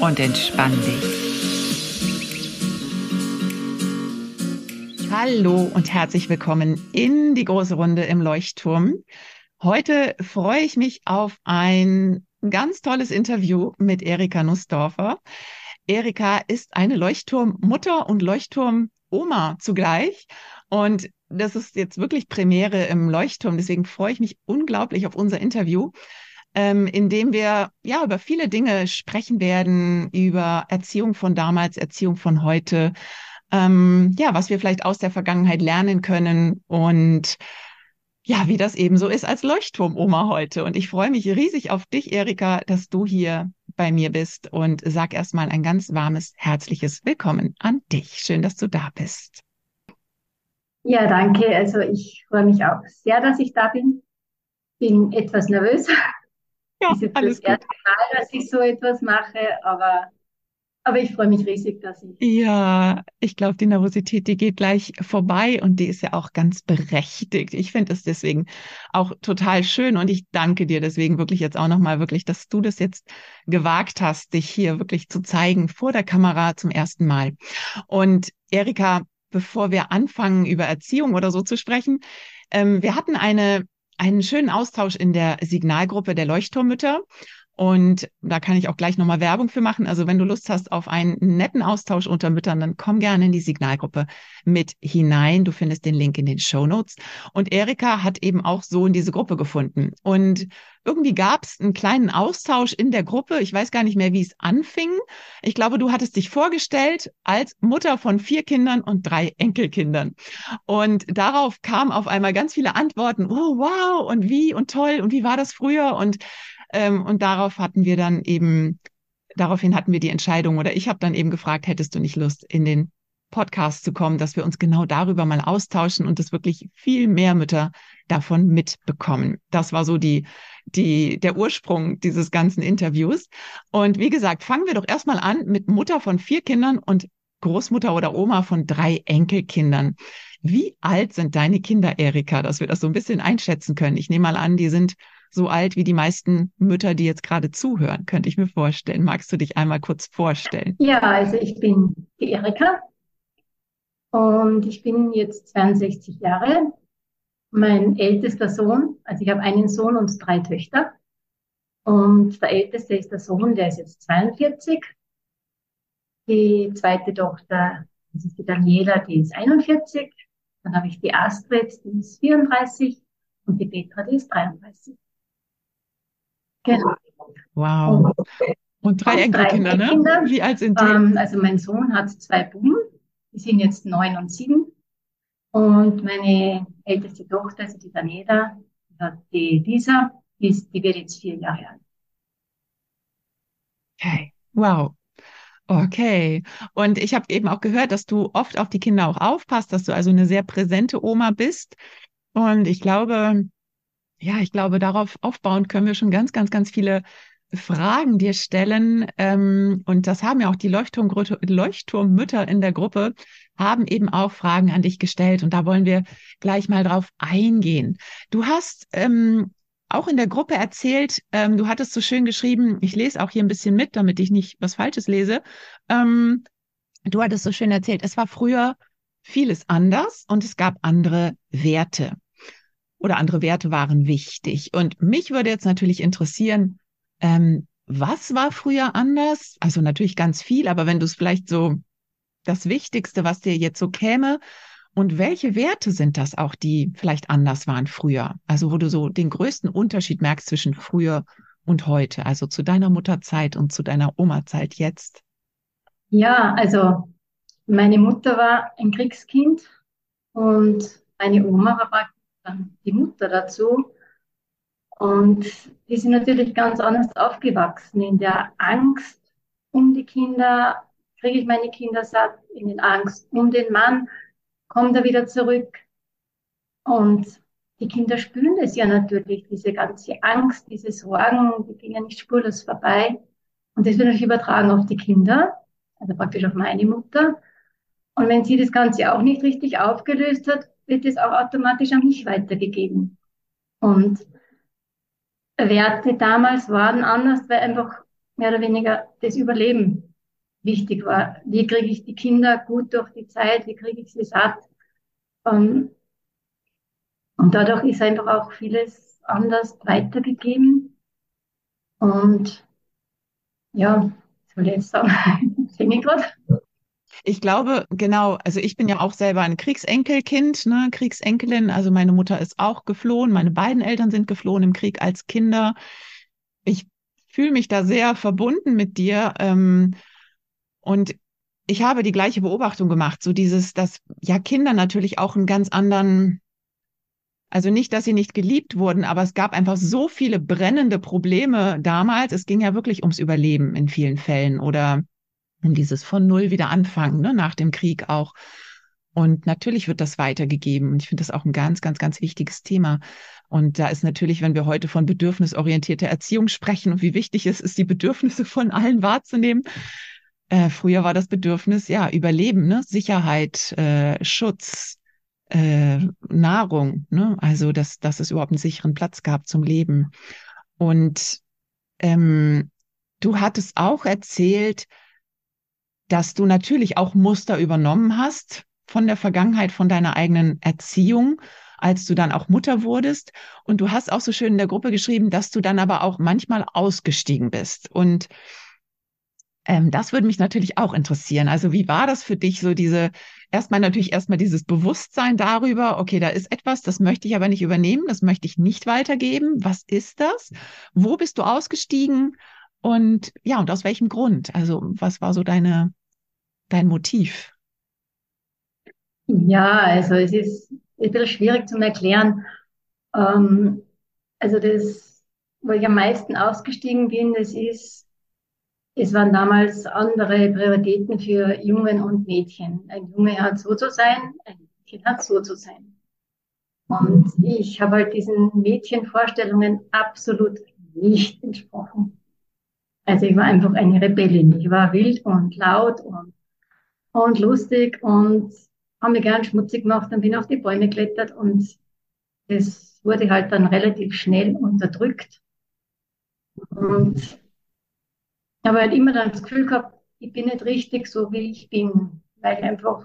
und entspann dich. Hallo und herzlich willkommen in die große Runde im Leuchtturm. Heute freue ich mich auf ein ganz tolles Interview mit Erika Nussdorfer. Erika ist eine Leuchtturmmutter und Leuchtturmoma zugleich. Und das ist jetzt wirklich Premiere im Leuchtturm. Deswegen freue ich mich unglaublich auf unser Interview ähm, in dem wir ja über viele Dinge sprechen werden, über Erziehung von damals, Erziehung von heute, ähm, ja, was wir vielleicht aus der Vergangenheit lernen können und ja, wie das eben so ist als Leuchtturmoma heute. Und ich freue mich riesig auf dich, Erika, dass du hier bei mir bist und sag erstmal ein ganz warmes, herzliches Willkommen an dich. Schön, dass du da bist. Ja, danke. Also ich freue mich auch sehr, dass ich da bin. Bin etwas nervös, ja, ist jetzt alles das erste Mal, dass ich so etwas mache, aber, aber ich freue mich riesig, dass ich. Ja, ich glaube, die Nervosität, die geht gleich vorbei und die ist ja auch ganz berechtigt. Ich finde es deswegen auch total schön und ich danke dir deswegen wirklich jetzt auch nochmal wirklich, dass du das jetzt gewagt hast, dich hier wirklich zu zeigen vor der Kamera zum ersten Mal. Und Erika, bevor wir anfangen, über Erziehung oder so zu sprechen, ähm, wir hatten eine einen schönen Austausch in der Signalgruppe der Leuchtturmütter. Und da kann ich auch gleich nochmal Werbung für machen. Also wenn du Lust hast auf einen netten Austausch unter Müttern, dann komm gerne in die Signalgruppe mit hinein. Du findest den Link in den Show Notes. Und Erika hat eben auch so in diese Gruppe gefunden. Und irgendwie gab es einen kleinen Austausch in der Gruppe. Ich weiß gar nicht mehr, wie es anfing. Ich glaube, du hattest dich vorgestellt als Mutter von vier Kindern und drei Enkelkindern. Und darauf kamen auf einmal ganz viele Antworten. Oh, wow. Und wie und toll. Und wie war das früher? Und ähm, und darauf hatten wir dann eben, daraufhin hatten wir die Entscheidung oder ich habe dann eben gefragt, hättest du nicht Lust, in den Podcast zu kommen, dass wir uns genau darüber mal austauschen und dass wirklich viel mehr Mütter davon mitbekommen. Das war so die, die, der Ursprung dieses ganzen Interviews. Und wie gesagt, fangen wir doch erstmal an mit Mutter von vier Kindern und Großmutter oder Oma von drei Enkelkindern. Wie alt sind deine Kinder, Erika, dass wir das so ein bisschen einschätzen können? Ich nehme mal an, die sind so alt wie die meisten Mütter, die jetzt gerade zuhören, könnte ich mir vorstellen. Magst du dich einmal kurz vorstellen? Ja, also ich bin die Erika und ich bin jetzt 62 Jahre. Mein ältester Sohn, also ich habe einen Sohn und drei Töchter. Und der älteste ist der Sohn, der ist jetzt 42. Die zweite Tochter, das ist die Daniela, die ist 41. Dann habe ich die Astrid, die ist 34 und die Petra, die ist 33. Genau. Wow. Und drei Enkelkinder, ne? Wie alt sind die? Ähm, also mein Sohn hat zwei Buben, die sind jetzt neun und sieben. Und meine älteste Tochter, also die Daniela, die Lisa, die, ist, die wird jetzt vier Jahre alt. Okay, wow. Okay. Und ich habe eben auch gehört, dass du oft auf die Kinder auch aufpasst, dass du also eine sehr präsente Oma bist. Und ich glaube, ja, ich glaube, darauf aufbauen können wir schon ganz, ganz, ganz viele Fragen dir stellen. Ähm, und das haben ja auch die Leuchtturm Leuchtturmmütter in der Gruppe, haben eben auch Fragen an dich gestellt. Und da wollen wir gleich mal drauf eingehen. Du hast ähm, auch in der Gruppe erzählt, ähm, du hattest so schön geschrieben, ich lese auch hier ein bisschen mit, damit ich nicht was Falsches lese. Ähm, du hattest so schön erzählt, es war früher vieles anders und es gab andere Werte oder andere Werte waren wichtig. Und mich würde jetzt natürlich interessieren, ähm, was war früher anders? Also natürlich ganz viel, aber wenn du es vielleicht so das Wichtigste, was dir jetzt so käme, und welche Werte sind das auch, die vielleicht anders waren früher? Also wo du so den größten Unterschied merkst zwischen früher und heute, also zu deiner Mutterzeit und zu deiner Oma-Zeit jetzt? Ja, also meine Mutter war ein Kriegskind und meine Oma war die Mutter dazu. Und die sind natürlich ganz anders aufgewachsen. In der Angst um die Kinder, kriege ich meine Kinder satt, in der Angst um den Mann, kommt er wieder zurück. Und die Kinder spüren das ja natürlich, diese ganze Angst, diese Sorgen, die gehen ja nicht spurlos vorbei. Und das wird natürlich übertragen auf die Kinder, also praktisch auf meine Mutter. Und wenn sie das Ganze auch nicht richtig aufgelöst hat, wird es auch automatisch an mich weitergegeben. Und Werte damals waren anders, weil einfach mehr oder weniger das Überleben wichtig war. Wie kriege ich die Kinder gut durch die Zeit? Wie kriege ich sie satt? Ähm, und dadurch ist einfach auch vieles anders weitergegeben. Und ja, soll ich jetzt sagen? Ich gerade? Ich glaube, genau, also ich bin ja auch selber ein Kriegsenkelkind, ne, Kriegsenkelin. Also meine Mutter ist auch geflohen, meine beiden Eltern sind geflohen im Krieg als Kinder. Ich fühle mich da sehr verbunden mit dir. Ähm, und ich habe die gleiche Beobachtung gemacht, so dieses, dass ja Kinder natürlich auch einen ganz anderen, also nicht, dass sie nicht geliebt wurden, aber es gab einfach so viele brennende Probleme damals. Es ging ja wirklich ums Überleben in vielen Fällen oder um dieses von Null wieder anfangen, ne, nach dem Krieg auch. Und natürlich wird das weitergegeben. Und ich finde das auch ein ganz, ganz, ganz wichtiges Thema. Und da ist natürlich, wenn wir heute von bedürfnisorientierter Erziehung sprechen und wie wichtig es ist, die Bedürfnisse von allen wahrzunehmen. Äh, früher war das Bedürfnis, ja, Überleben, ne? Sicherheit, äh, Schutz, äh, Nahrung, ne? Also, dass, dass es überhaupt einen sicheren Platz gab zum Leben. Und ähm, du hattest auch erzählt, dass du natürlich auch Muster übernommen hast von der Vergangenheit, von deiner eigenen Erziehung, als du dann auch Mutter wurdest. Und du hast auch so schön in der Gruppe geschrieben, dass du dann aber auch manchmal ausgestiegen bist. Und ähm, das würde mich natürlich auch interessieren. Also wie war das für dich, so diese, erstmal natürlich erstmal dieses Bewusstsein darüber, okay, da ist etwas, das möchte ich aber nicht übernehmen, das möchte ich nicht weitergeben. Was ist das? Wo bist du ausgestiegen? Und ja, und aus welchem Grund? Also, was war so deine, dein Motiv? Ja, also es ist ein bisschen schwierig zu erklären. Ähm, also das, wo ich am meisten ausgestiegen bin, das ist, es waren damals andere Prioritäten für Jungen und Mädchen. Ein Junge hat so zu sein, ein Mädchen hat so zu sein. Und ich habe halt diesen Mädchenvorstellungen absolut nicht entsprochen. Also ich war einfach eine Rebellin. Ich war wild und laut und, und lustig und habe mich gern schmutzig gemacht und bin auf die Bäume geklettert und das wurde halt dann relativ schnell unterdrückt. Und habe halt immer dann das Gefühl gehabt, ich bin nicht richtig so, wie ich bin, weil ich einfach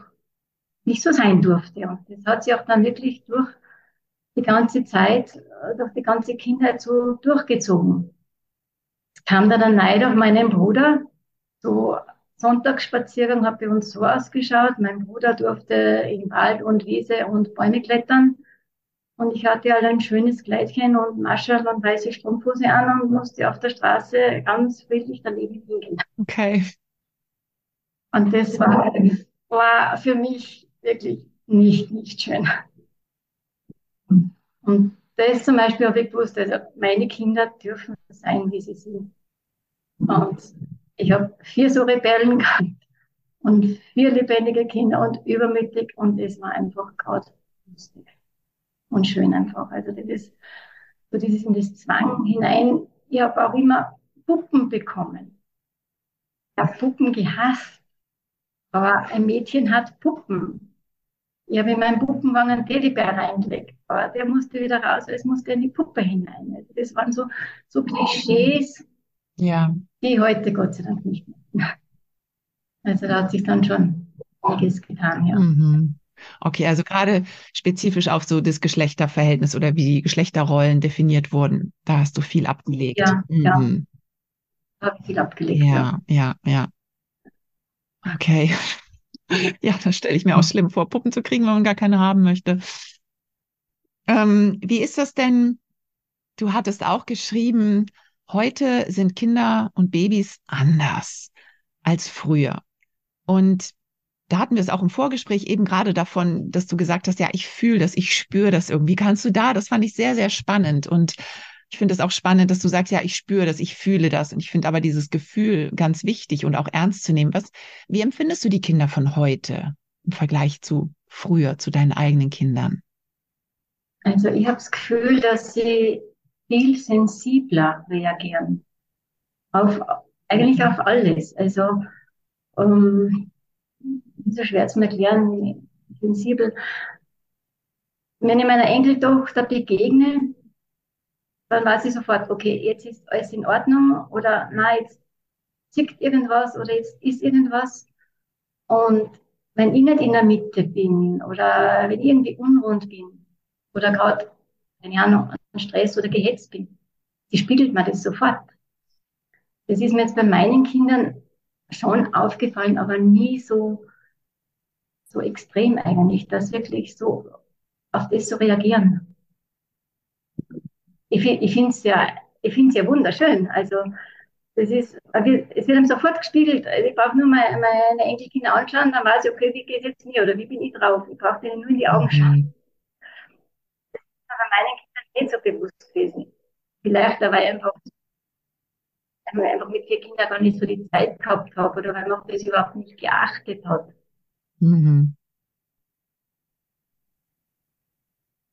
nicht so sein durfte. Und das hat sich auch dann wirklich durch die ganze Zeit, durch die ganze Kindheit so durchgezogen kam da der Neid auf meinen Bruder. So Sonntagsspaziergang hat bei uns so ausgeschaut. Mein Bruder durfte in Wald und Wiese und Bäume klettern. Und ich hatte halt ein schönes Kleidchen und Maschel und weiße Strumpfhose an und musste auf der Straße ganz friedlich daneben liegen. Okay. Und das war, war für mich wirklich nicht, nicht schön. Und das zum Beispiel habe ich gewusst, also meine Kinder dürfen sein, wie sie sind. Und ich habe vier so Rebellen gehabt und vier lebendige Kinder und übermütig und es war einfach gerade lustig und schön einfach. Also das ist so dieses in das Zwang hinein. Ich habe auch immer Puppen bekommen. Ich habe Puppen gehasst. Aber ein Mädchen hat Puppen. Ich habe in meinen Puppenwagen einen Teddybär reingelegt, aber der musste wieder raus, es musste in die Puppe hinein. Also das waren so, so Klischees, ja. die heute Gott sei Dank nicht mehr. Also da hat sich dann schon einiges getan, ja. Mhm. Okay, also gerade spezifisch auf so das Geschlechterverhältnis oder wie die Geschlechterrollen definiert wurden, da hast du viel abgelegt. Ja, mhm. ja. Da habe ich viel abgelegt. Ja, ja, ja. ja. Okay. Ja, das stelle ich mir auch schlimm vor, Puppen zu kriegen, wenn man gar keine haben möchte. Ähm, wie ist das denn? Du hattest auch geschrieben, heute sind Kinder und Babys anders als früher. Und da hatten wir es auch im Vorgespräch eben gerade davon, dass du gesagt hast, ja, ich fühle das, ich spüre das irgendwie. Kannst du da? Das fand ich sehr, sehr spannend. Und ich finde es auch spannend, dass du sagst, ja, ich spüre das, ich fühle das. Und ich finde aber dieses Gefühl ganz wichtig und auch ernst zu nehmen. Was, wie empfindest du die Kinder von heute im Vergleich zu früher, zu deinen eigenen Kindern? Also ich habe das Gefühl, dass sie viel sensibler reagieren. Auf, eigentlich auf alles. Also, um, ist so schwer zu erklären, sensibel. Wenn ich meiner Enkeltochter begegne, dann weiß ich sofort, okay, jetzt ist alles in Ordnung oder nein, jetzt zickt irgendwas oder jetzt ist irgendwas. Und wenn ich nicht in der Mitte bin oder wenn ich irgendwie unrund bin oder gerade, keine Ahnung, an Stress oder gehetzt bin, die spiegelt mir das sofort. Das ist mir jetzt bei meinen Kindern schon aufgefallen, aber nie so, so extrem eigentlich, dass wirklich so auf das so reagieren ich, ich finde es ja, ich ja wunderschön. Also, das ist, es wird ihm sofort gespiegelt. Also ich brauche nur meine, meine Enkelkinder anschauen, dann weiß ich, okay, wie geht es jetzt mir oder wie bin ich drauf? Ich brauche denen nur in die Augen mhm. schauen. Das ist aber meinen Kindern nicht so bewusst gewesen. Vielleicht, weil ich einfach, weil ich einfach mit vier Kindern gar nicht so die Zeit gehabt habe oder weil man das überhaupt nicht geachtet hat. Mhm.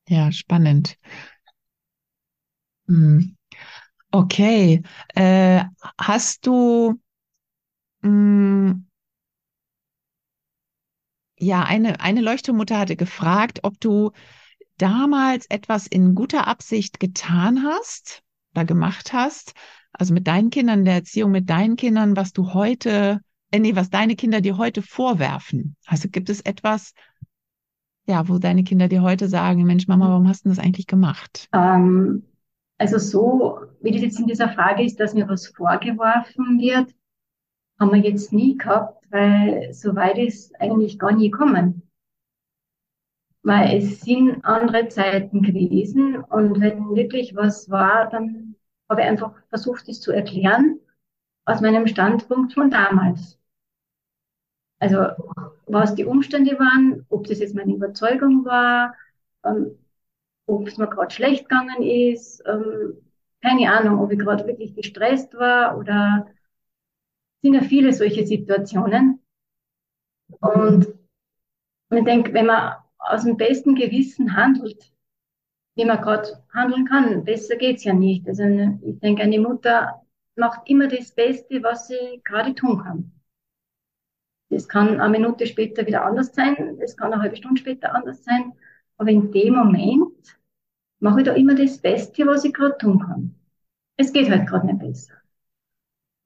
Ja, spannend. Hm. Okay. Äh, hast du mh, hm, ja eine, eine Leuchtturmutter hatte gefragt, ob du damals etwas in guter Absicht getan hast oder gemacht hast, also mit deinen Kindern, in der Erziehung mit deinen Kindern, was du heute, äh, nee, was deine Kinder dir heute vorwerfen. Also gibt es etwas, ja, wo deine Kinder dir heute sagen, Mensch, Mama, warum hast du das eigentlich gemacht? Ähm, also so, wie das jetzt in dieser Frage ist, dass mir was vorgeworfen wird, haben wir jetzt nie gehabt, weil so weit ist eigentlich gar nie gekommen. Weil es sind andere Zeiten gewesen und wenn wirklich was war, dann habe ich einfach versucht, es zu erklären aus meinem Standpunkt von damals. Also was die Umstände waren, ob das jetzt meine Überzeugung war, ähm, ob es mir gerade schlecht gegangen ist, ähm, keine Ahnung, ob ich gerade wirklich gestresst war oder sind ja viele solche Situationen. Und ich denke, wenn man aus dem besten Gewissen handelt, wie man gerade handeln kann, besser geht's ja nicht. Also ich denke, eine Mutter macht immer das Beste, was sie gerade tun kann. Das kann eine Minute später wieder anders sein, das kann eine halbe Stunde später anders sein. Aber in dem Moment mache ich da immer das Beste, was ich gerade tun kann. Es geht halt gerade nicht besser.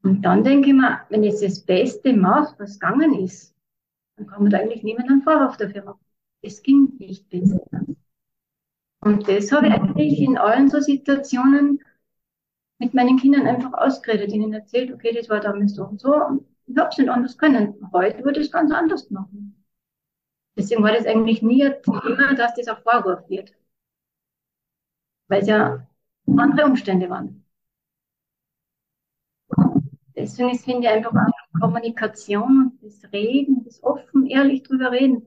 Und dann denke ich mir, wenn ich das Beste mache, was gegangen ist, dann kann man da eigentlich niemand einen Vorwurf dafür machen. Es ging nicht besser. Und das habe ich eigentlich in allen so Situationen mit meinen Kindern einfach ausgeredet, ihnen erzählt, okay, das war damals so und so, und ich habe es nicht anders können. Heute würde ich es ganz anders machen. Deswegen war das eigentlich nie ein Thema, dass das ein Vorwurf wird weil es ja andere Umstände waren. Deswegen ist, finde ich, einfach auch Kommunikation, das Reden, das offen, ehrlich drüber reden.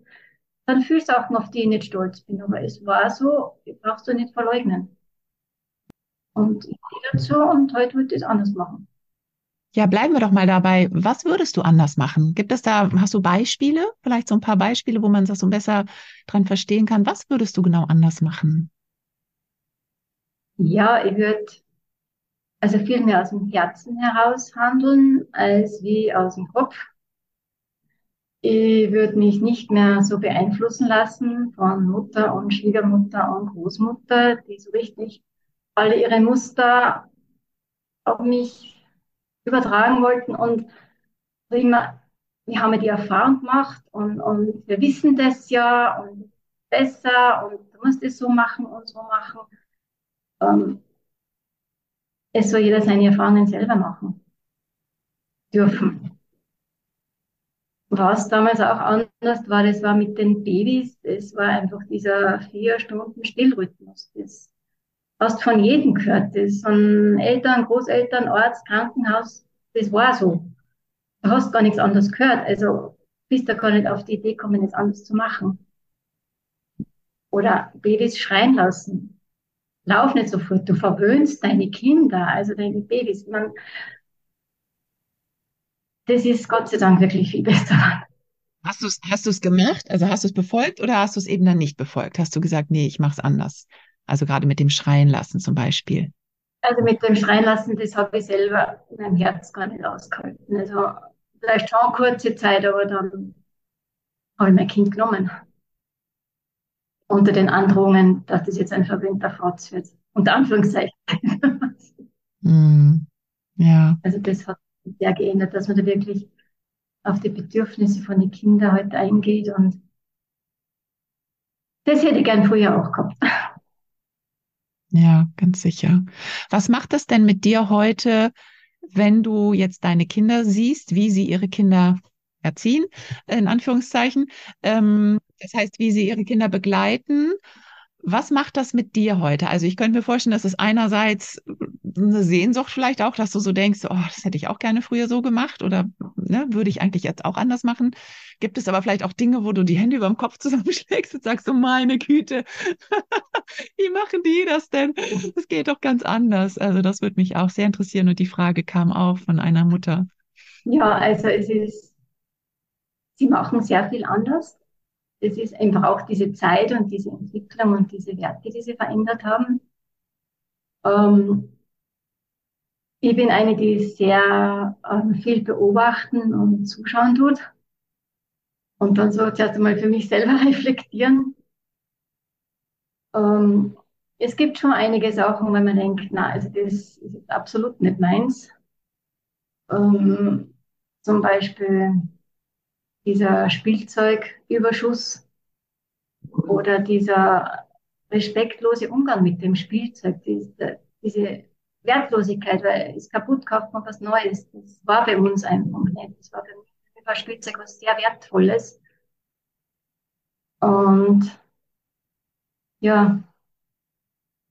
Dann fühlst du auch noch, die ich nicht stolz bin. Aber es war so, brauchst du nicht verleugnen. Und ich gehe dazu und heute würde ich es anders machen. Ja, bleiben wir doch mal dabei. Was würdest du anders machen? Gibt es da, hast du Beispiele? Vielleicht so ein paar Beispiele, wo man das so besser dran verstehen kann. Was würdest du genau anders machen? Ja, ich würde also viel mehr aus dem Herzen heraus handeln, als wie aus dem Kopf. Ich würde mich nicht mehr so beeinflussen lassen von Mutter und Schwiegermutter und Großmutter, die so richtig alle ihre Muster auf mich übertragen wollten und immer, wir haben ja die Erfahrung gemacht und, und wir wissen das ja und besser und du musst es so machen und so machen ähm, es soll jeder seine Erfahrungen selber machen dürfen. Was damals auch anders war, das war mit den Babys, das war einfach dieser vier Stunden Stillrhythmus. Das hast von jedem gehört. Das von Eltern, Großeltern, Arzt, Krankenhaus, das war so. Du hast gar nichts anderes gehört. Also bist du gar nicht auf die Idee gekommen, es anders zu machen. Oder Babys schreien lassen lauf nicht sofort, du verwöhnst deine Kinder, also deine Babys. Man, das ist Gott sei Dank wirklich viel besser. Hast du es hast du's gemacht? Also hast du es befolgt oder hast du es eben dann nicht befolgt? Hast du gesagt, nee, ich mache es anders? Also gerade mit dem Schreien lassen zum Beispiel. Also mit dem Schreien lassen, das habe ich selber in meinem Herz gar nicht ausgehalten. Also vielleicht schon kurze Zeit, aber dann habe ich mein Kind genommen. Unter den Androhungen, dass das jetzt ein verwöhnter Fotz wird. Unter Anführungszeichen. Mm, ja. Also das hat sich sehr geändert, dass man da wirklich auf die Bedürfnisse von den Kindern halt eingeht und das hätte ich gern früher auch gehabt. Ja, ganz sicher. Was macht das denn mit dir heute, wenn du jetzt deine Kinder siehst, wie sie ihre Kinder erziehen, in Anführungszeichen? Ähm, das heißt, wie sie ihre Kinder begleiten. Was macht das mit dir heute? Also ich könnte mir vorstellen, dass es einerseits eine Sehnsucht vielleicht auch, dass du so denkst, oh, das hätte ich auch gerne früher so gemacht oder ne, würde ich eigentlich jetzt auch anders machen. Gibt es aber vielleicht auch Dinge, wo du die Hände über dem Kopf zusammenschlägst und sagst, oh meine Güte, wie machen die das denn? Das geht doch ganz anders. Also das würde mich auch sehr interessieren und die Frage kam auch von einer Mutter. Ja, also es ist, sie machen sehr viel anders. Es ist einfach auch diese Zeit und diese Entwicklung und diese Werte, die sie verändert haben. Ähm, ich bin eine, die sehr ähm, viel beobachten und zuschauen tut. Und dann so zuerst einmal für mich selber reflektieren. Ähm, es gibt schon einige Sachen, wenn man denkt, na, also das ist absolut nicht meins. Ähm, zum Beispiel dieser Spielzeugüberschuss oder dieser respektlose Umgang mit dem Spielzeug, diese, diese Wertlosigkeit, weil es kaputt kauft man was Neues. Das war bei uns einfach nicht. Das war für mich war Spielzeug was sehr Wertvolles. Und ja.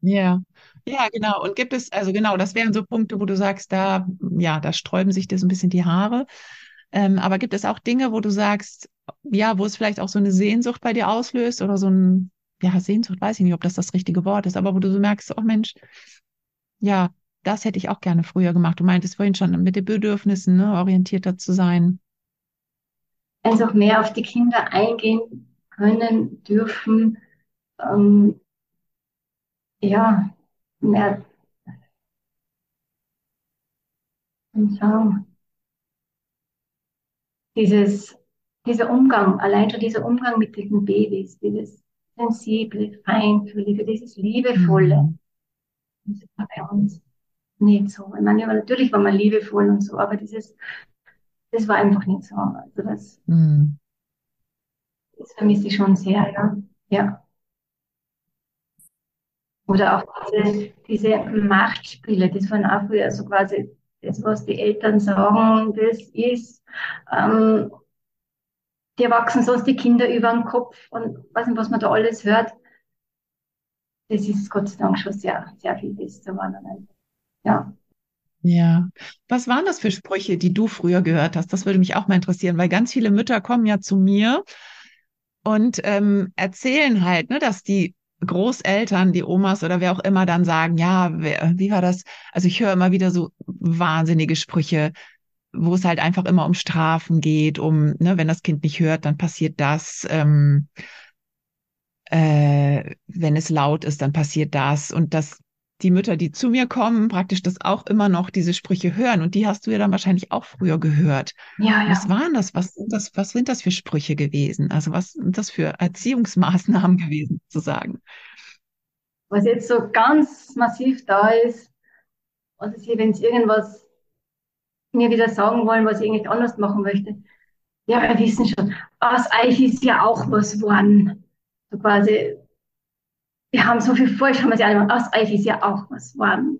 Ja, ja, genau. Und gibt es, also genau, das wären so Punkte, wo du sagst, da, ja, da sträuben sich dir so ein bisschen die Haare. Ähm, aber gibt es auch Dinge, wo du sagst, ja, wo es vielleicht auch so eine Sehnsucht bei dir auslöst oder so ein, ja, Sehnsucht, weiß ich nicht, ob das das richtige Wort ist, aber wo du so merkst, oh Mensch, ja, das hätte ich auch gerne früher gemacht. Du meintest vorhin schon, mit den Bedürfnissen ne, orientierter zu sein. Einfach mehr auf die Kinder eingehen können, dürfen. Ähm, ja, mehr. Schauen. Dieses, dieser Umgang, allein schon dieser Umgang mit den Babys, dieses sensible, feinfühlige, dieses liebevolle, mhm. das war bei uns nicht so. Ich meine, natürlich war man liebevoll und so, aber dieses, das war einfach nicht so. Also das, mhm. das vermisse ich schon sehr, ja. ja. Oder auch diese, diese Machtspiele, das waren auch früher so quasi das, was die Eltern sagen, das ist, ähm, die erwachsen sonst die Kinder über den Kopf und weiß nicht, was man da alles hört. Das ist Gott sei Dank schon sehr, sehr viel besser geworden. Ja. Ja. Was waren das für Sprüche, die du früher gehört hast? Das würde mich auch mal interessieren, weil ganz viele Mütter kommen ja zu mir und ähm, erzählen halt, ne, dass die Großeltern, die Omas oder wer auch immer dann sagen, ja, wer, wie war das? Also ich höre immer wieder so wahnsinnige Sprüche, wo es halt einfach immer um Strafen geht, um, ne, wenn das Kind nicht hört, dann passiert das. Ähm, äh, wenn es laut ist, dann passiert das. Und das die Mütter, die zu mir kommen, praktisch das auch immer noch diese Sprüche hören. Und die hast du ja dann wahrscheinlich auch früher gehört. Ja, ja. Was waren das? Was sind das, was sind das für Sprüche gewesen? Also was sind das für Erziehungsmaßnahmen gewesen, sozusagen? Was jetzt so ganz massiv da ist, also sie, wenn sie irgendwas mir wieder sagen wollen, was ich eigentlich anders machen möchte. Ja, wir wissen schon, aus Eich ist ja auch was geworden. So quasi, wir haben so viel wir sie alle aus Eich ist ja auch was warm.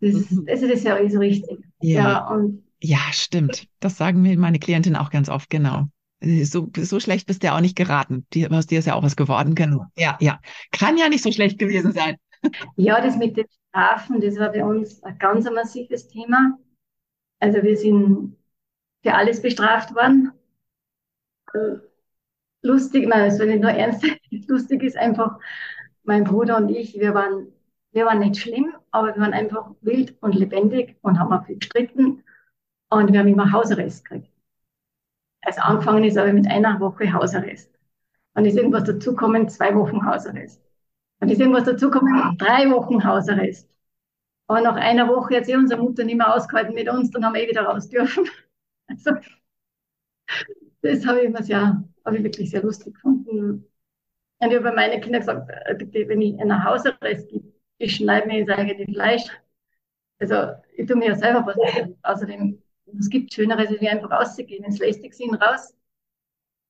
Das, mhm. das ist ja so richtig. Ja. ja, und ja, stimmt. Das sagen mir meine Klientin auch ganz oft, genau. So, so schlecht bist du ja auch nicht geraten. Die, aus dir ist ja auch was geworden, genau. Ja, ja. Kann ja nicht so schlecht gewesen sein. Ja, das mit den Strafen, das war bei uns ein ganz massives Thema. Also wir sind für alles bestraft worden. Äh, lustig, nein, es soll nicht nur ernst, lustig ist einfach, mein Bruder und ich, wir waren Wir waren nicht schlimm, aber wir waren einfach wild und lebendig und haben auch viel gestritten und wir haben immer Hausarrest gekriegt. Also angefangen ist aber mit einer Woche Hausarrest. Dann ist irgendwas dazukommen, zwei Wochen Hausarrest. Dann ist irgendwas dazukommen, drei Wochen Hausarrest. Aber nach einer Woche hat sie unsere Mutter nicht mehr ausgehalten mit uns, dann haben wir eh wieder raus dürfen. Also, das habe ich immer sehr, habe ich wirklich sehr lustig gefunden. Und ich habe bei meinen Kindern gesagt, äh, wenn ich einen Hausarrest gebe, ich schneide mir ins eigene Fleisch. Also, ich tue mir ja selber was. Außerdem, es gibt Schöneres, wie einfach rauszugehen, ins lästig sind, raus,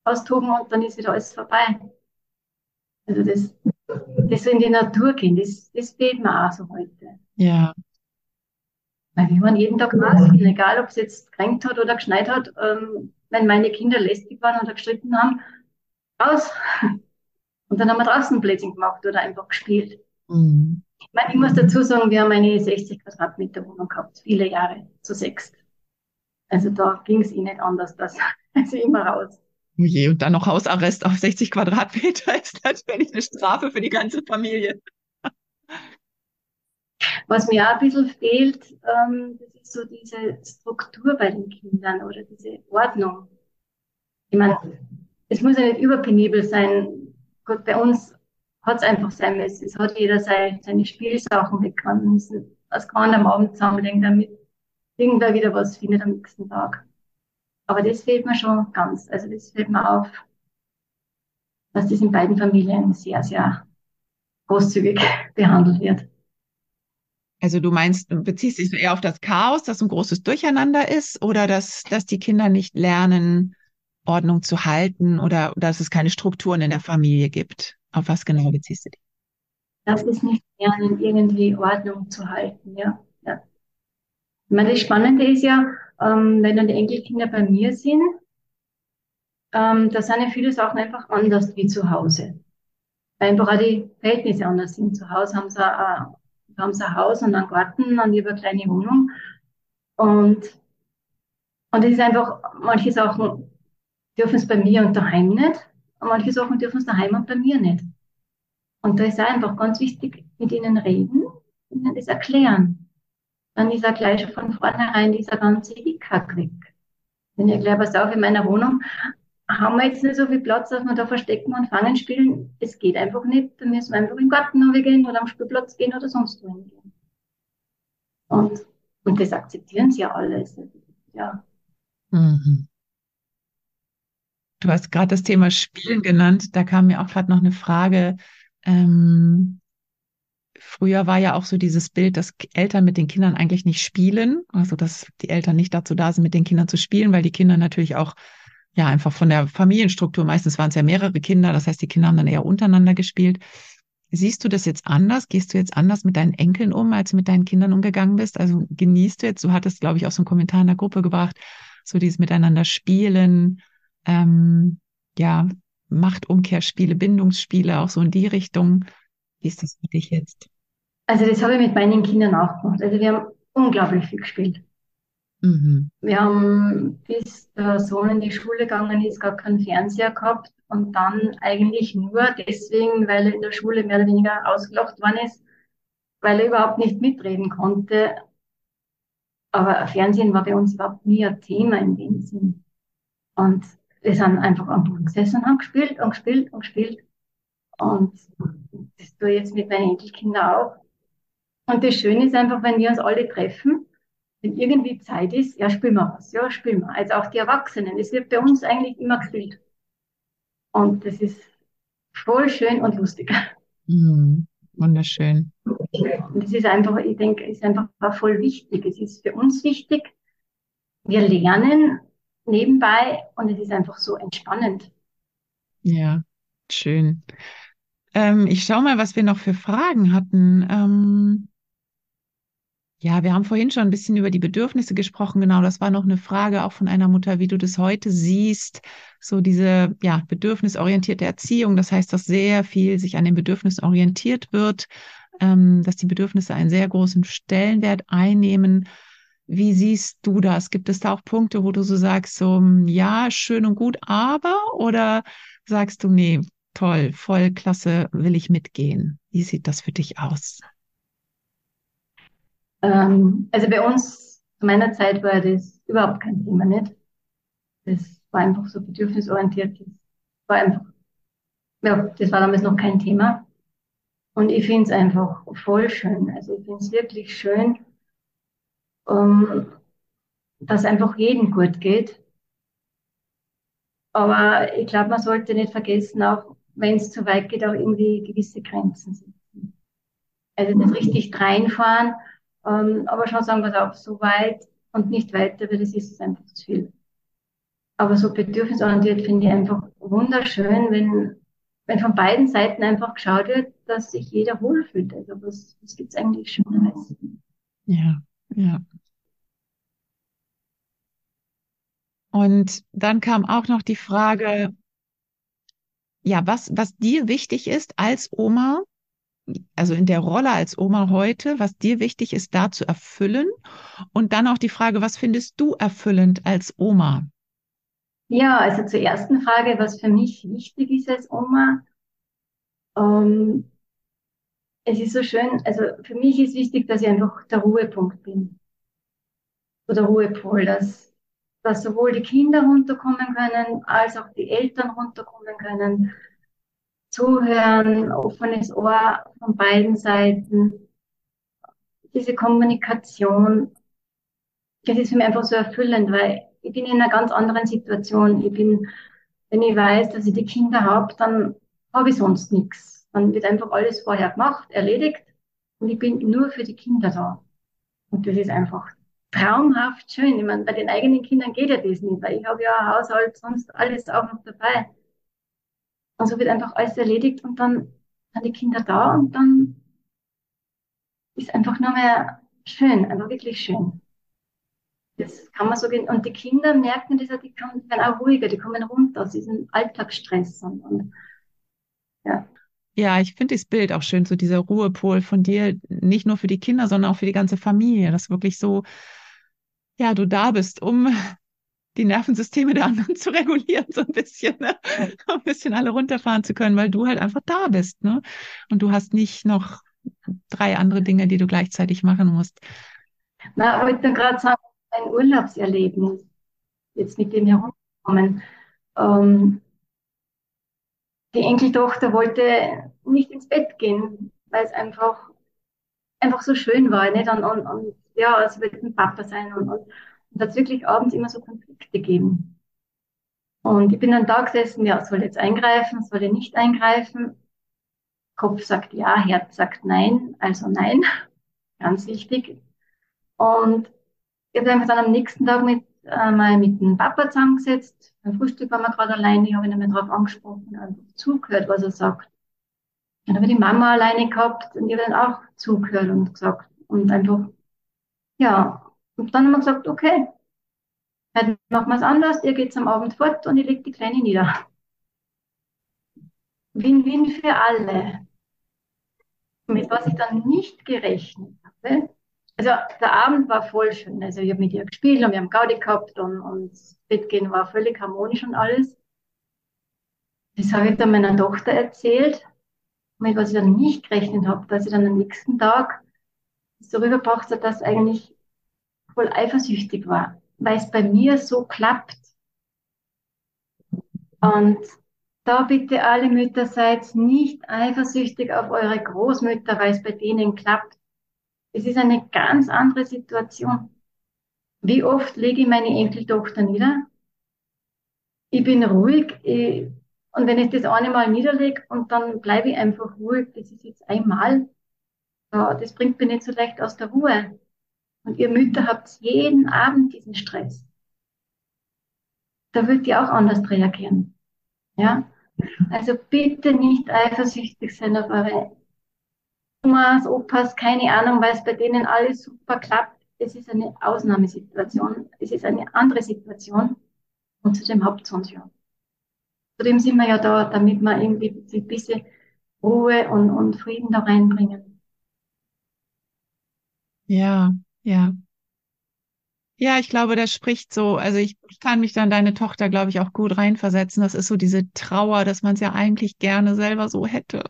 austoben und dann ist wieder alles vorbei. Also, das, das so in die Natur gehen, das, das fehlt mir auch so heute. Ja. Weil wir waren jeden Tag raus, egal ob es jetzt gekränkt hat oder geschneit hat, ähm, wenn meine Kinder lästig waren oder gestritten haben, raus. Und dann haben wir draußen Blödsinn gemacht oder einfach gespielt. Mhm. Ich, meine, ich muss dazu sagen, wir haben eine 60 Quadratmeter Wohnung gehabt, viele Jahre, zu sechst. Also da ging es eh nicht anders, dass also immer raus. Oh je, und dann noch Hausarrest auf 60 Quadratmeter ist natürlich eine Strafe für die ganze Familie. Was mir auch ein bisschen fehlt, ähm, das ist so diese Struktur bei den Kindern oder diese Ordnung. Ich meine, es muss ja nicht überpenibel sein. Gut, bei uns hat es einfach sein müssen. Es hat jeder seine, seine Spielsachen weggerannt müssen. Das kann am Abend zusammenlegen, damit irgendwer wieder was findet am nächsten Tag. Aber das fehlt mir schon ganz. Also das fällt mir auf, dass das in beiden Familien sehr, sehr großzügig behandelt wird. Also du meinst, du beziehst dich eher auf das Chaos, dass ein großes Durcheinander ist oder dass, dass die Kinder nicht lernen, Ordnung zu halten oder dass es keine Strukturen in der Familie gibt? Auf was genau beziehst du dich? Das ist nicht lernen, irgendwie Ordnung zu halten, ja. ja. Ich meine, das Spannende ist ja, ähm, wenn dann die Enkelkinder bei mir sind, ähm, da sind ja viele Sachen einfach anders wie zu Hause. Weil einfach auch die Verhältnisse anders sind. Zu Hause haben sie ein wir haben so ein Haus und einen Garten und eine kleine Wohnung. Und, und es ist einfach, manche Sachen dürfen es bei mir und daheim nicht. Und manche Sachen dürfen es daheim und bei mir nicht. Und da ist auch einfach ganz wichtig, mit ihnen reden, ihnen das erklären. Dann ist er gleich von vornherein dieser ganze Hickhack weg. Wenn ich gleich was auf in meiner Wohnung, haben wir jetzt nicht so viel Platz, dass wir da verstecken und fangen spielen. Es geht einfach nicht. Da müssen wir einfach im Garten gehen oder am Spielplatz gehen oder sonst wohin gehen. Und, und das akzeptieren sie ja alles. Ja. Mhm. Du hast gerade das Thema Spielen genannt. Da kam mir auch gerade noch eine Frage. Ähm, früher war ja auch so dieses Bild, dass Eltern mit den Kindern eigentlich nicht spielen. Also, dass die Eltern nicht dazu da sind, mit den Kindern zu spielen, weil die Kinder natürlich auch ja, einfach von der Familienstruktur. Meistens waren es ja mehrere Kinder. Das heißt, die Kinder haben dann eher untereinander gespielt. Siehst du das jetzt anders? Gehst du jetzt anders mit deinen Enkeln um, als du mit deinen Kindern umgegangen bist? Also genießt du jetzt, du hattest, glaube ich, auch so einen Kommentar in der Gruppe gebracht, so dieses Miteinander spielen, ähm, ja, Machtumkehrspiele, Bindungsspiele, auch so in die Richtung. Wie ist das für dich jetzt? Also das habe ich mit meinen Kindern auch gemacht. Also wir haben unglaublich viel gespielt. Mhm. Wir haben, bis der Sohn in die Schule gegangen ist, gar keinen Fernseher gehabt und dann eigentlich nur deswegen, weil er in der Schule mehr oder weniger ausgelacht worden ist, weil er überhaupt nicht mitreden konnte. Aber Fernsehen war bei uns überhaupt nie ein Thema in dem Sinn. Und wir sind einfach am Boden gesessen und haben gespielt und gespielt und gespielt. Und das tue ich jetzt mit meinen Enkelkindern auch. Und das Schöne ist einfach, wenn wir uns alle treffen, wenn irgendwie Zeit ist, ja, spielen wir was, ja, spielen wir. Also auch die Erwachsenen. Es wird bei uns eigentlich immer gespielt. Und das ist voll schön und lustig. Mhm. Wunderschön. Und es ist einfach, ich denke, ist einfach voll wichtig. Es ist für uns wichtig. Wir lernen nebenbei und es ist einfach so entspannend. Ja, schön. Ähm, ich schaue mal, was wir noch für Fragen hatten. Ähm, ja, wir haben vorhin schon ein bisschen über die Bedürfnisse gesprochen. Genau, das war noch eine Frage auch von einer Mutter, wie du das heute siehst. So diese, ja, bedürfnisorientierte Erziehung. Das heißt, dass sehr viel sich an den Bedürfnissen orientiert wird, ähm, dass die Bedürfnisse einen sehr großen Stellenwert einnehmen. Wie siehst du das? Gibt es da auch Punkte, wo du so sagst, so, hm, ja, schön und gut, aber? Oder sagst du, nee, toll, voll klasse, will ich mitgehen? Wie sieht das für dich aus? Ähm, also bei uns, zu meiner Zeit war das überhaupt kein Thema, nicht? Das war einfach so bedürfnisorientiert. Das war einfach, ja, das war damals noch kein Thema. Und ich finde es einfach voll schön. Also ich finde es wirklich schön, ähm, dass einfach jedem gut geht. Aber ich glaube, man sollte nicht vergessen, auch wenn es zu weit geht, auch irgendwie gewisse Grenzen setzen. Also nicht richtig reinfahren, ähm, aber schon sagen, was auch so weit und nicht weiter, weil das ist einfach zu viel. Aber so bedürfnisorientiert finde ich einfach wunderschön, wenn, wenn von beiden Seiten einfach geschaut wird, dass sich jeder wohlfühlt. Also was, was gibt's eigentlich Schöneres? Ja, ja. Und dann kam auch noch die Frage, ja, was, was dir wichtig ist als Oma, also in der Rolle als Oma heute, was dir wichtig ist, da zu erfüllen. Und dann auch die Frage, was findest du erfüllend als Oma? Ja, also zur ersten Frage, was für mich wichtig ist als Oma. Ähm, es ist so schön, also für mich ist wichtig, dass ich einfach der Ruhepunkt bin. Oder Ruhepol, dass, dass sowohl die Kinder runterkommen können, als auch die Eltern runterkommen können. Zuhören, offenes Ohr von beiden Seiten. Diese Kommunikation, das ist für mich einfach so erfüllend, weil ich bin in einer ganz anderen Situation. Ich bin, wenn ich weiß, dass ich die Kinder habe, dann habe ich sonst nichts. Dann wird einfach alles vorher gemacht, erledigt und ich bin nur für die Kinder da. Und das ist einfach traumhaft schön. Ich meine, bei den eigenen Kindern geht ja das nicht, weil ich habe ja Haushalt, sonst alles auch noch dabei. Und so wird einfach alles erledigt und dann sind die Kinder da und dann ist einfach nur mehr schön, einfach wirklich schön. Das kann man so gehen. Und die Kinder merken das, die werden auch ruhiger, die kommen runter aus diesem Alltagsstress. Und, und ja. Ja, ich finde das Bild auch schön, so dieser Ruhepol von dir, nicht nur für die Kinder, sondern auch für die ganze Familie, dass wirklich so, ja, du da bist, um die Nervensysteme der anderen zu regulieren, so ein bisschen, ne? ein bisschen alle runterfahren zu können, weil du halt einfach da bist, ne? Und du hast nicht noch drei andere Dinge, die du gleichzeitig machen musst. Na, ich wollte gerade sagen, ein Urlaubserlebnis, jetzt mit dem herumkommen. Ähm, die Enkeltochter wollte nicht ins Bett gehen, weil es einfach, einfach so schön war, nicht? Und, und, und ja, sie wollte mit Papa sein und, und, und hat es wirklich abends immer so Konflikte gegeben. Und ich bin dann da gesessen, ja, soll jetzt eingreifen, soll ich nicht eingreifen? Kopf sagt ja, Herz sagt nein, also nein, ganz wichtig. Und ich habe einfach dann am nächsten Tag mit, mal mit dem Papa zusammengesetzt. Beim Frühstück waren wir gerade alleine, ich habe ihn mehr drauf angesprochen, einfach zugehört, was er sagt. Dann habe ich die Mama alleine gehabt und ich habe dann auch zugehört und gesagt. Und einfach, ja. Und dann haben wir gesagt, okay, heute machen wir es anders, ihr geht am Abend fort und ich lege die Kleine nieder. Win-win für alle. Mit was ich dann nicht gerechnet habe, also der Abend war voll schön. Also ich habe mit ihr gespielt und wir haben Gaudi gehabt und, und das Bett gehen war völlig harmonisch und alles. Das habe ich dann meiner Tochter erzählt, mit was ich dann nicht gerechnet habe, dass sie dann am nächsten Tag so rübergebracht hat, dass eigentlich voll eifersüchtig war, weil es bei mir so klappt. Und da bitte alle Mütter seid nicht eifersüchtig auf eure Großmütter, weil es bei denen klappt. Es ist eine ganz andere Situation. Wie oft lege ich meine Enkeltochter nieder? Ich bin ruhig. Ich, und wenn ich das eine Mal niederlege und dann bleibe ich einfach ruhig, das ist jetzt einmal, ja, das bringt mich nicht so leicht aus der Ruhe. Und ihr Mütter habt jeden Abend diesen Stress. Da wird ihr auch anders reagieren. Ja? Also bitte nicht eifersüchtig sein auf eure Omas, Opas, keine Ahnung, weil es bei denen alles super klappt. Es ist eine Ausnahmesituation. Es ist eine andere Situation. Und ihr uns ja. Zudem sind wir ja da, damit wir irgendwie ein bisschen Ruhe und, und Frieden da reinbringen. Ja, ja. Ja, ich glaube, das spricht so, also ich, ich kann mich dann deine Tochter, glaube ich, auch gut reinversetzen. Das ist so diese Trauer, dass man es ja eigentlich gerne selber so hätte.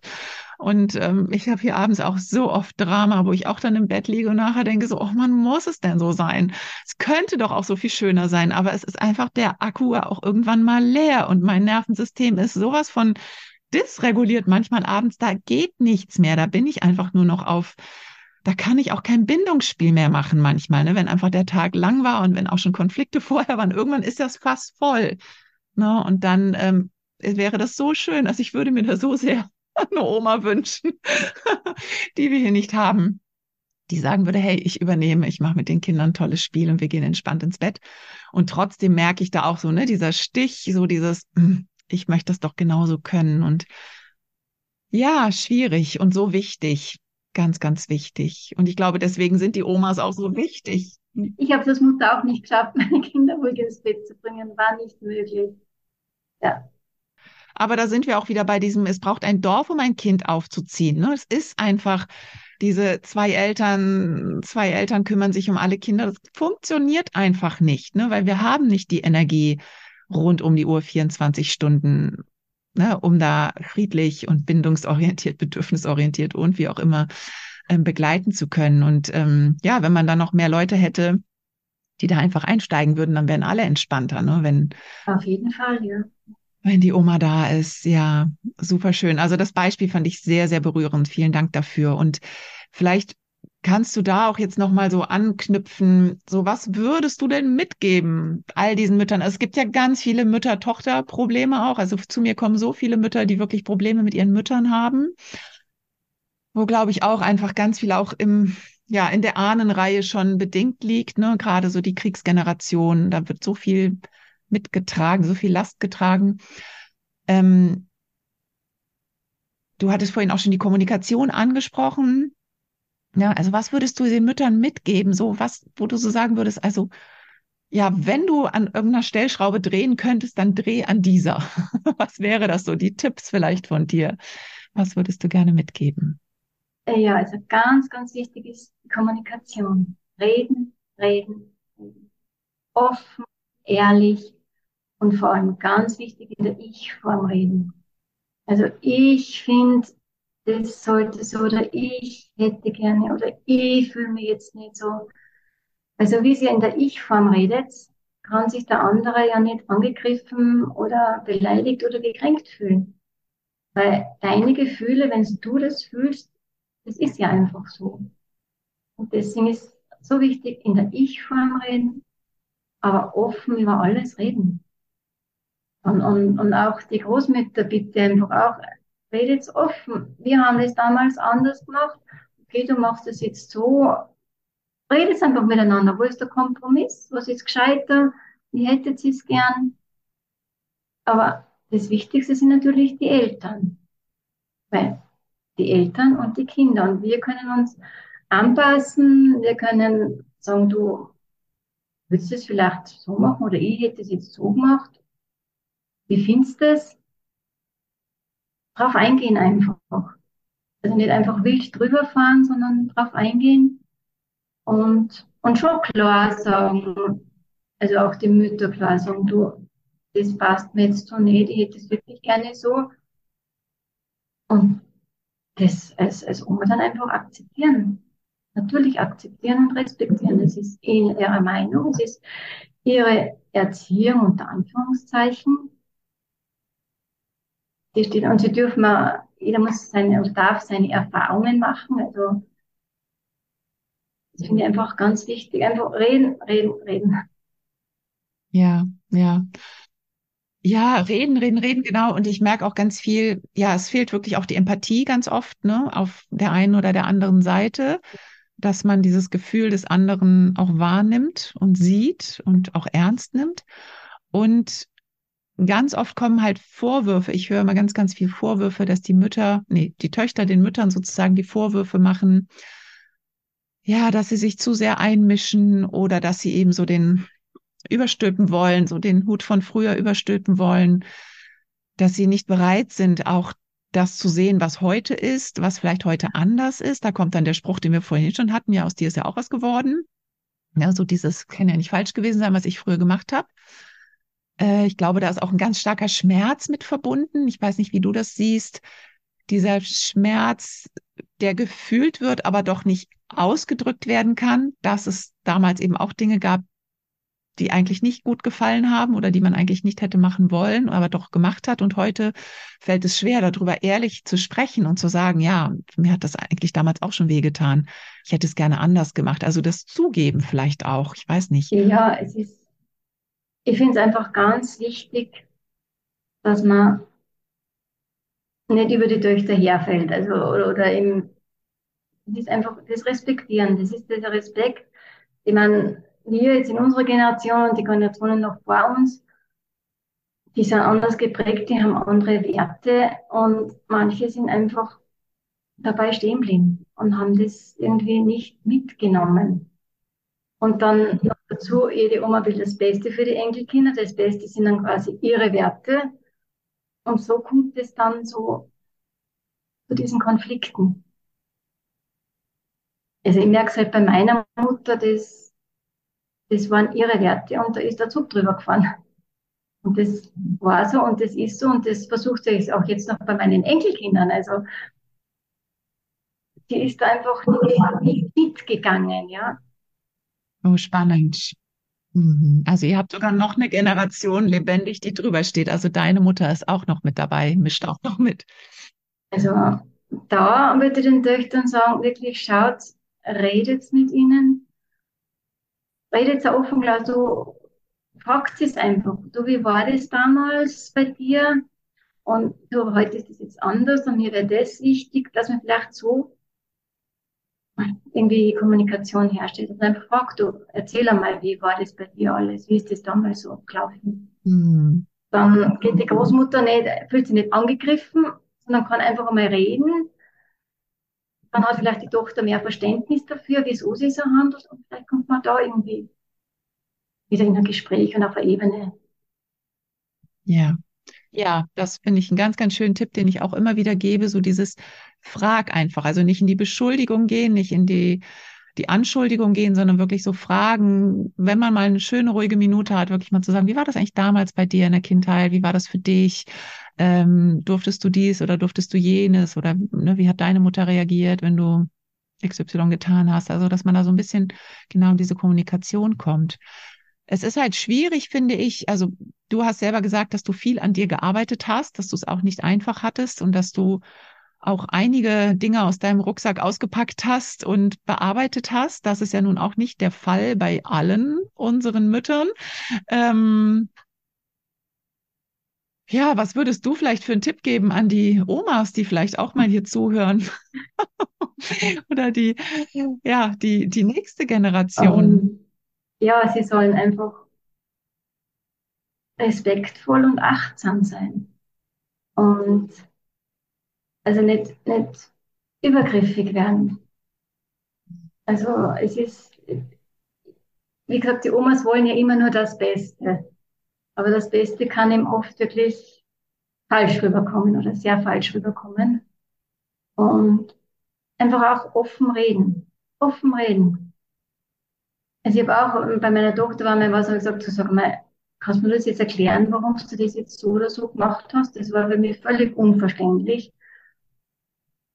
Und ähm, ich habe hier abends auch so oft Drama, wo ich auch dann im Bett liege und nachher denke so, oh man, muss es denn so sein? Es könnte doch auch so viel schöner sein, aber es ist einfach der Akku auch irgendwann mal leer und mein Nervensystem ist sowas von dysreguliert manchmal abends, da geht nichts mehr. Da bin ich einfach nur noch auf da kann ich auch kein Bindungsspiel mehr machen manchmal, ne? wenn einfach der Tag lang war und wenn auch schon Konflikte vorher waren. Irgendwann ist das fast voll. Ne? Und dann ähm, wäre das so schön. Also ich würde mir da so sehr eine Oma wünschen, die wir hier nicht haben, die sagen würde, hey, ich übernehme, ich mache mit den Kindern ein tolles Spiel und wir gehen entspannt ins Bett. Und trotzdem merke ich da auch so, ne, dieser Stich, so dieses, hm, ich möchte das doch genauso können. Und ja, schwierig und so wichtig. Ganz, ganz wichtig. Und ich glaube, deswegen sind die Omas auch so wichtig. Ich habe das Mutter auch nicht geschafft, meine Kinder ruhig ins Bett zu bringen. War nicht möglich. Ja. Aber da sind wir auch wieder bei diesem, es braucht ein Dorf, um ein Kind aufzuziehen. Ne? Es ist einfach diese zwei Eltern, zwei Eltern kümmern sich um alle Kinder. Das funktioniert einfach nicht, ne? weil wir haben nicht die Energie rund um die Uhr 24 Stunden ne, um da friedlich und bindungsorientiert, bedürfnisorientiert und wie auch immer ähm, begleiten zu können. Und ähm, ja, wenn man dann noch mehr Leute hätte, die da einfach einsteigen würden, dann wären alle entspannter, ne? Wenn, Auf jeden Fall, ja. Wenn die Oma da ist, ja, super schön. Also das Beispiel fand ich sehr, sehr berührend. Vielen Dank dafür. Und vielleicht Kannst du da auch jetzt nochmal so anknüpfen? So, was würdest du denn mitgeben all diesen Müttern? Also es gibt ja ganz viele Mütter-Tochter-Probleme auch. Also zu mir kommen so viele Mütter, die wirklich Probleme mit ihren Müttern haben. Wo, glaube ich, auch einfach ganz viel auch im, ja, in der Ahnenreihe schon bedingt liegt, ne? Gerade so die Kriegsgeneration. Da wird so viel mitgetragen, so viel Last getragen. Ähm, du hattest vorhin auch schon die Kommunikation angesprochen ja, also was würdest du den Müttern mitgeben? So was, wo du so sagen würdest, also ja, wenn du an irgendeiner Stellschraube drehen könntest, dann dreh an dieser. Was wäre das so? Die Tipps vielleicht von dir. Was würdest du gerne mitgeben? Äh, ja, also ganz, ganz wichtig ist Kommunikation. Reden, reden, reden. Offen, ehrlich und vor allem ganz wichtig in der Ich-Form reden. Also ich finde, das sollte so oder ich hätte gerne oder ich fühle mich jetzt nicht so. Also wie sie in der Ich-Form redet, kann sich der andere ja nicht angegriffen oder beleidigt oder gekränkt fühlen. Weil deine Gefühle, wenn du das fühlst, das ist ja einfach so. Und deswegen ist so wichtig, in der Ich-Form reden, aber offen über alles reden. Und, und, und auch die Großmütter bitte einfach auch redet offen. Wir haben das damals anders gemacht. Okay, du machst das jetzt so. Redet einfach miteinander. Wo ist der Kompromiss? Was ist gescheiter? Wie hättet ihr es gern? Aber das Wichtigste sind natürlich die Eltern. Weil die Eltern und die Kinder. Und wir können uns anpassen. Wir können sagen, du würdest es vielleicht so machen oder ich hätte es jetzt so gemacht. Wie findest du das? Drauf eingehen einfach. Also nicht einfach wild drüber fahren, sondern drauf eingehen und, und schon klar sagen, also auch die Mütter klar sagen, du, das passt mir jetzt so nicht, ich hätte es wirklich gerne so. Und das als, als Oma dann einfach akzeptieren. Natürlich akzeptieren und respektieren. Das ist ihre Meinung, es ist ihre Erziehung unter Anführungszeichen die steht, und sie dürfen, jeder muss seine, oder darf seine Erfahrungen machen, also, das finde ich einfach ganz wichtig. Einfach reden, reden, reden. Ja, ja. Ja, reden, reden, reden, genau. Und ich merke auch ganz viel, ja, es fehlt wirklich auch die Empathie ganz oft, ne, auf der einen oder der anderen Seite, dass man dieses Gefühl des anderen auch wahrnimmt und sieht und auch ernst nimmt. Und ganz oft kommen halt Vorwürfe. Ich höre immer ganz, ganz viel Vorwürfe, dass die Mütter, nee, die Töchter den Müttern sozusagen die Vorwürfe machen, ja, dass sie sich zu sehr einmischen oder dass sie eben so den überstülpen wollen, so den Hut von früher überstülpen wollen, dass sie nicht bereit sind, auch das zu sehen, was heute ist, was vielleicht heute anders ist. Da kommt dann der Spruch, den wir vorhin schon hatten, ja, aus dir ist ja auch was geworden. Ja, so dieses kann ja nicht falsch gewesen sein, was ich früher gemacht habe. Äh, ich glaube, da ist auch ein ganz starker Schmerz mit verbunden. Ich weiß nicht, wie du das siehst. Dieser Schmerz, der gefühlt wird, aber doch nicht ausgedrückt werden kann, dass es damals eben auch Dinge gab, die eigentlich nicht gut gefallen haben oder die man eigentlich nicht hätte machen wollen, aber doch gemacht hat. Und heute fällt es schwer, darüber ehrlich zu sprechen und zu sagen, ja, mir hat das eigentlich damals auch schon wehgetan. Ich hätte es gerne anders gemacht. Also das Zugeben vielleicht auch. Ich weiß nicht. Ja, es ist, ich finde es einfach ganz wichtig, dass man nicht über die Töchter herfällt. Also, oder, oder im, das einfach das Respektieren. Das ist dieser Respekt, den man wir jetzt in unserer Generation und die Generationen noch vor uns, die sind anders geprägt, die haben andere Werte und manche sind einfach dabei stehen geblieben und haben das irgendwie nicht mitgenommen. Und dann noch dazu, jede Oma will das Beste für die Enkelkinder, das Beste sind dann quasi ihre Werte. Und so kommt es dann so zu diesen Konflikten. Also ich merke es halt bei meiner Mutter, das das waren ihre Werte und da ist der Zug drüber gefahren. Und das war so und das ist so und das versucht sie auch jetzt noch bei meinen Enkelkindern. Also die ist einfach nicht mitgegangen, ja. Oh, spannend. Mhm. Also ihr habt sogar noch eine Generation lebendig, die drüber steht. Also deine Mutter ist auch noch mit dabei, mischt auch noch mit. Also da würde ich den Töchtern sagen, wirklich schaut, redet mit ihnen, redet offen, klar, so fragt es einfach. Du, wie war das damals bei dir? Und du, heute ist das jetzt anders und mir wäre das wichtig, dass man vielleicht so irgendwie Kommunikation herstellt. Und einfach fragt du, erzähl einmal, wie war das bei dir alles? Wie ist das damals so gelaufen? Mhm. Dann geht die Großmutter nicht, fühlt sich nicht angegriffen, sondern kann einfach einmal reden. Dann hat vielleicht die Tochter mehr Verständnis dafür, wieso sie so handelt und vielleicht kommt man da irgendwie wieder in ein Gespräch und auf der Ebene. Ja. Ja, das finde ich einen ganz, ganz schönen Tipp, den ich auch immer wieder gebe, so dieses Frag einfach, also nicht in die Beschuldigung gehen, nicht in die, die Anschuldigung gehen, sondern wirklich so fragen, wenn man mal eine schöne, ruhige Minute hat, wirklich mal zu sagen, wie war das eigentlich damals bei dir in der Kindheit? Wie war das für dich? Ähm, durftest du dies oder durftest du jenes? Oder ne, wie hat deine Mutter reagiert, wenn du XY getan hast? Also, dass man da so ein bisschen genau in diese Kommunikation kommt. Es ist halt schwierig, finde ich. Also, du hast selber gesagt, dass du viel an dir gearbeitet hast, dass du es auch nicht einfach hattest und dass du auch einige Dinge aus deinem Rucksack ausgepackt hast und bearbeitet hast. Das ist ja nun auch nicht der Fall bei allen unseren Müttern. Ähm, ja, was würdest du vielleicht für einen Tipp geben an die Omas, die vielleicht auch mal hier zuhören? Oder die, ja, die, die nächste Generation? Um, ähm, ja, sie sollen einfach respektvoll und achtsam sein. Und also nicht, nicht übergriffig werden. Also es ist, wie gesagt, die Omas wollen ja immer nur das Beste. Aber das Beste kann ihm oft wirklich falsch rüberkommen oder sehr falsch rüberkommen. Und einfach auch offen reden. Offen reden. Also ich habe auch bei meiner Tochter war mir was gesagt, zu sagen, kannst du mir das jetzt erklären, warum du das jetzt so oder so gemacht hast? Das war für mich völlig unverständlich.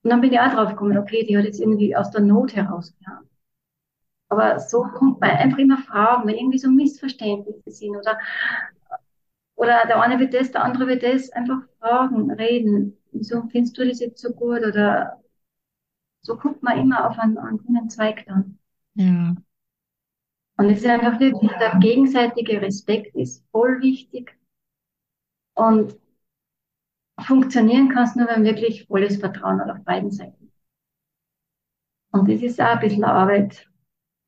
Und dann bin ich auch drauf gekommen, okay, die hat jetzt irgendwie aus der Not heraus gehabt. Aber so kommt man einfach immer Fragen, wenn irgendwie so Missverständnisse sind oder, oder der eine wird das, der andere wird das, einfach fragen, reden. Wieso findest du das jetzt so gut? Oder so kommt man immer auf einen, einen grünen Zweig dann. Ja. Und es ist einfach wirklich, der gegenseitige Respekt ist voll wichtig. Und funktionieren kann es nur, wenn wirklich volles Vertrauen hat auf beiden Seiten. Und das ist auch ein bisschen Arbeit,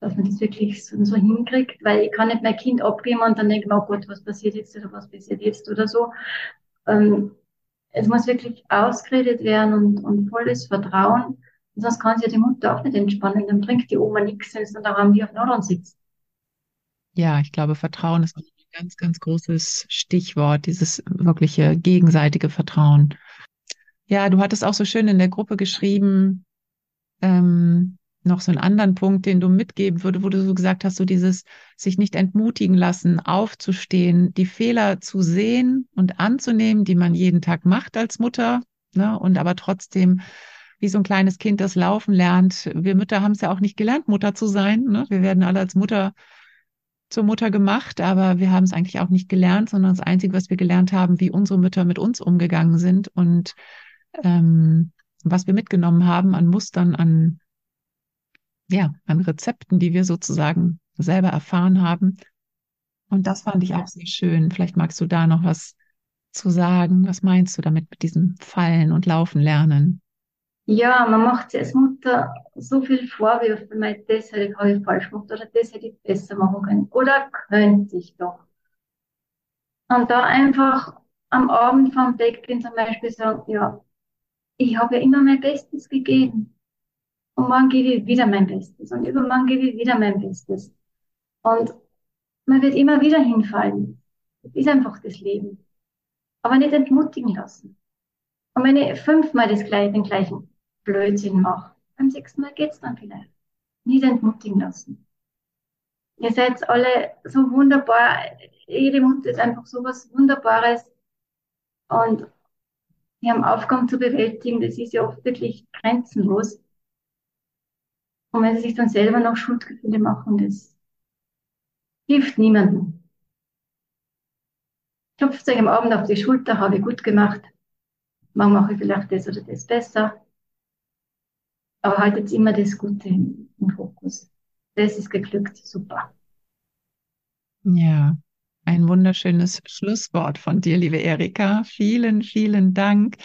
dass man das wirklich so, so hinkriegt, weil ich kann nicht mein Kind abgeben und dann denke oh Gott, was passiert jetzt oder was passiert jetzt oder so. Ähm, es muss wirklich ausgeredet werden und, und volles Vertrauen. Und sonst kann sich ja die Mutter auch nicht entspannen. Dann bringt die Oma nichts, wenn es dann daran wie auf Nordern sitzt. Ja, ich glaube, Vertrauen ist ein ganz, ganz großes Stichwort, dieses wirkliche gegenseitige Vertrauen. Ja, du hattest auch so schön in der Gruppe geschrieben, ähm, noch so einen anderen Punkt, den du mitgeben würdest, wo du so gesagt hast, so dieses sich nicht entmutigen lassen, aufzustehen, die Fehler zu sehen und anzunehmen, die man jeden Tag macht als Mutter, ne? Und aber trotzdem wie so ein kleines Kind das Laufen lernt. Wir Mütter haben es ja auch nicht gelernt, Mutter zu sein. Ne? Wir werden alle als Mutter zur Mutter gemacht, aber wir haben es eigentlich auch nicht gelernt, sondern das Einzige, was wir gelernt haben, wie unsere Mütter mit uns umgegangen sind und ähm, was wir mitgenommen haben an Mustern, an ja, an Rezepten, die wir sozusagen selber erfahren haben. Und das fand ich auch sehr schön. Vielleicht magst du da noch was zu sagen. Was meinst du damit mit diesem Fallen und Laufen lernen? Ja, man macht sich als Mutter so viel Vorwürfe, weil das hätte ich falsch gemacht oder das hätte ich besser machen können oder könnte ich doch. Und da einfach am Abend vom Becken zum Beispiel sagen, ja, ich habe ja immer mein Bestes gegeben. Und morgen gebe ich wieder mein Bestes. Und übermorgen gebe ich wieder mein Bestes. Und man wird immer wieder hinfallen. Das ist einfach das Leben. Aber nicht entmutigen lassen. Und wenn ich fünfmal das gleiche, den gleichen Blödsinn mache, beim sechsten Mal geht's dann vielleicht. Nicht entmutigen lassen. Ihr seid alle so wunderbar. Jede Mutter ist einfach so was Wunderbares. Und wir haben Aufgaben zu bewältigen. Das ist ja oft wirklich grenzenlos. Und wenn sie sich dann selber noch Schuldgefühle machen, das hilft niemandem. Klopft euch am Abend auf die Schulter, habe ich gut gemacht. Morgen mache ich vielleicht das oder das besser. Aber haltet immer das Gute im, Fokus. Das ist geglückt, super. Ja, ein wunderschönes Schlusswort von dir, liebe Erika. Vielen, vielen Dank.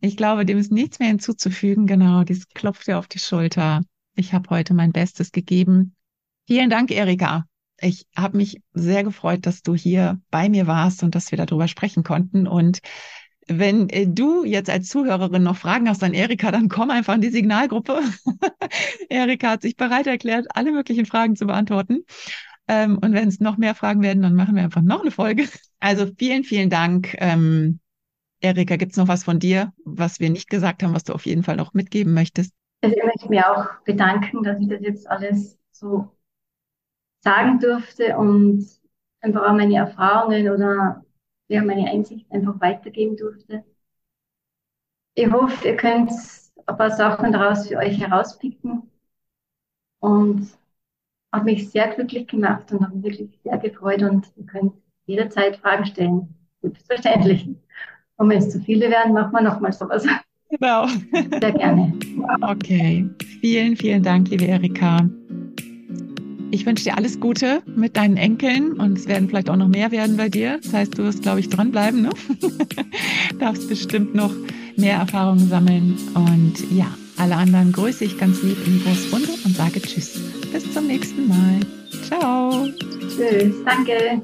Ich glaube, dem ist nichts mehr hinzuzufügen. Genau, dies klopft dir auf die Schulter. Ich habe heute mein Bestes gegeben. Vielen Dank, Erika. Ich habe mich sehr gefreut, dass du hier bei mir warst und dass wir darüber sprechen konnten. Und wenn äh, du jetzt als Zuhörerin noch Fragen hast an Erika, dann komm einfach in die Signalgruppe. Erika hat sich bereit erklärt, alle möglichen Fragen zu beantworten. Ähm, und wenn es noch mehr Fragen werden, dann machen wir einfach noch eine Folge. Also vielen, vielen Dank. Ähm, Erika, gibt es noch was von dir, was wir nicht gesagt haben, was du auf jeden Fall noch mitgeben möchtest? Also ich möchte mich auch bedanken, dass ich das jetzt alles so sagen durfte und einfach auch meine Erfahrungen oder ja, meine Einsicht einfach weitergeben durfte. Ich hoffe, ihr könnt ein paar Sachen daraus für euch herauspicken und hat mich sehr glücklich gemacht und habe mich wirklich sehr gefreut und ihr könnt jederzeit Fragen stellen. Selbstverständlich. Und wenn es zu viele werden, machen wir nochmal sowas. Genau. Sehr gerne. Okay. Vielen, vielen Dank, liebe Erika. Ich wünsche dir alles Gute mit deinen Enkeln und es werden vielleicht auch noch mehr werden bei dir. Das heißt, du wirst, glaube ich, dranbleiben, ne? Darfst bestimmt noch mehr Erfahrungen sammeln. Und ja, alle anderen grüße ich ganz lieb in die Großrunde und sage Tschüss. Bis zum nächsten Mal. Ciao. Tschüss. Danke.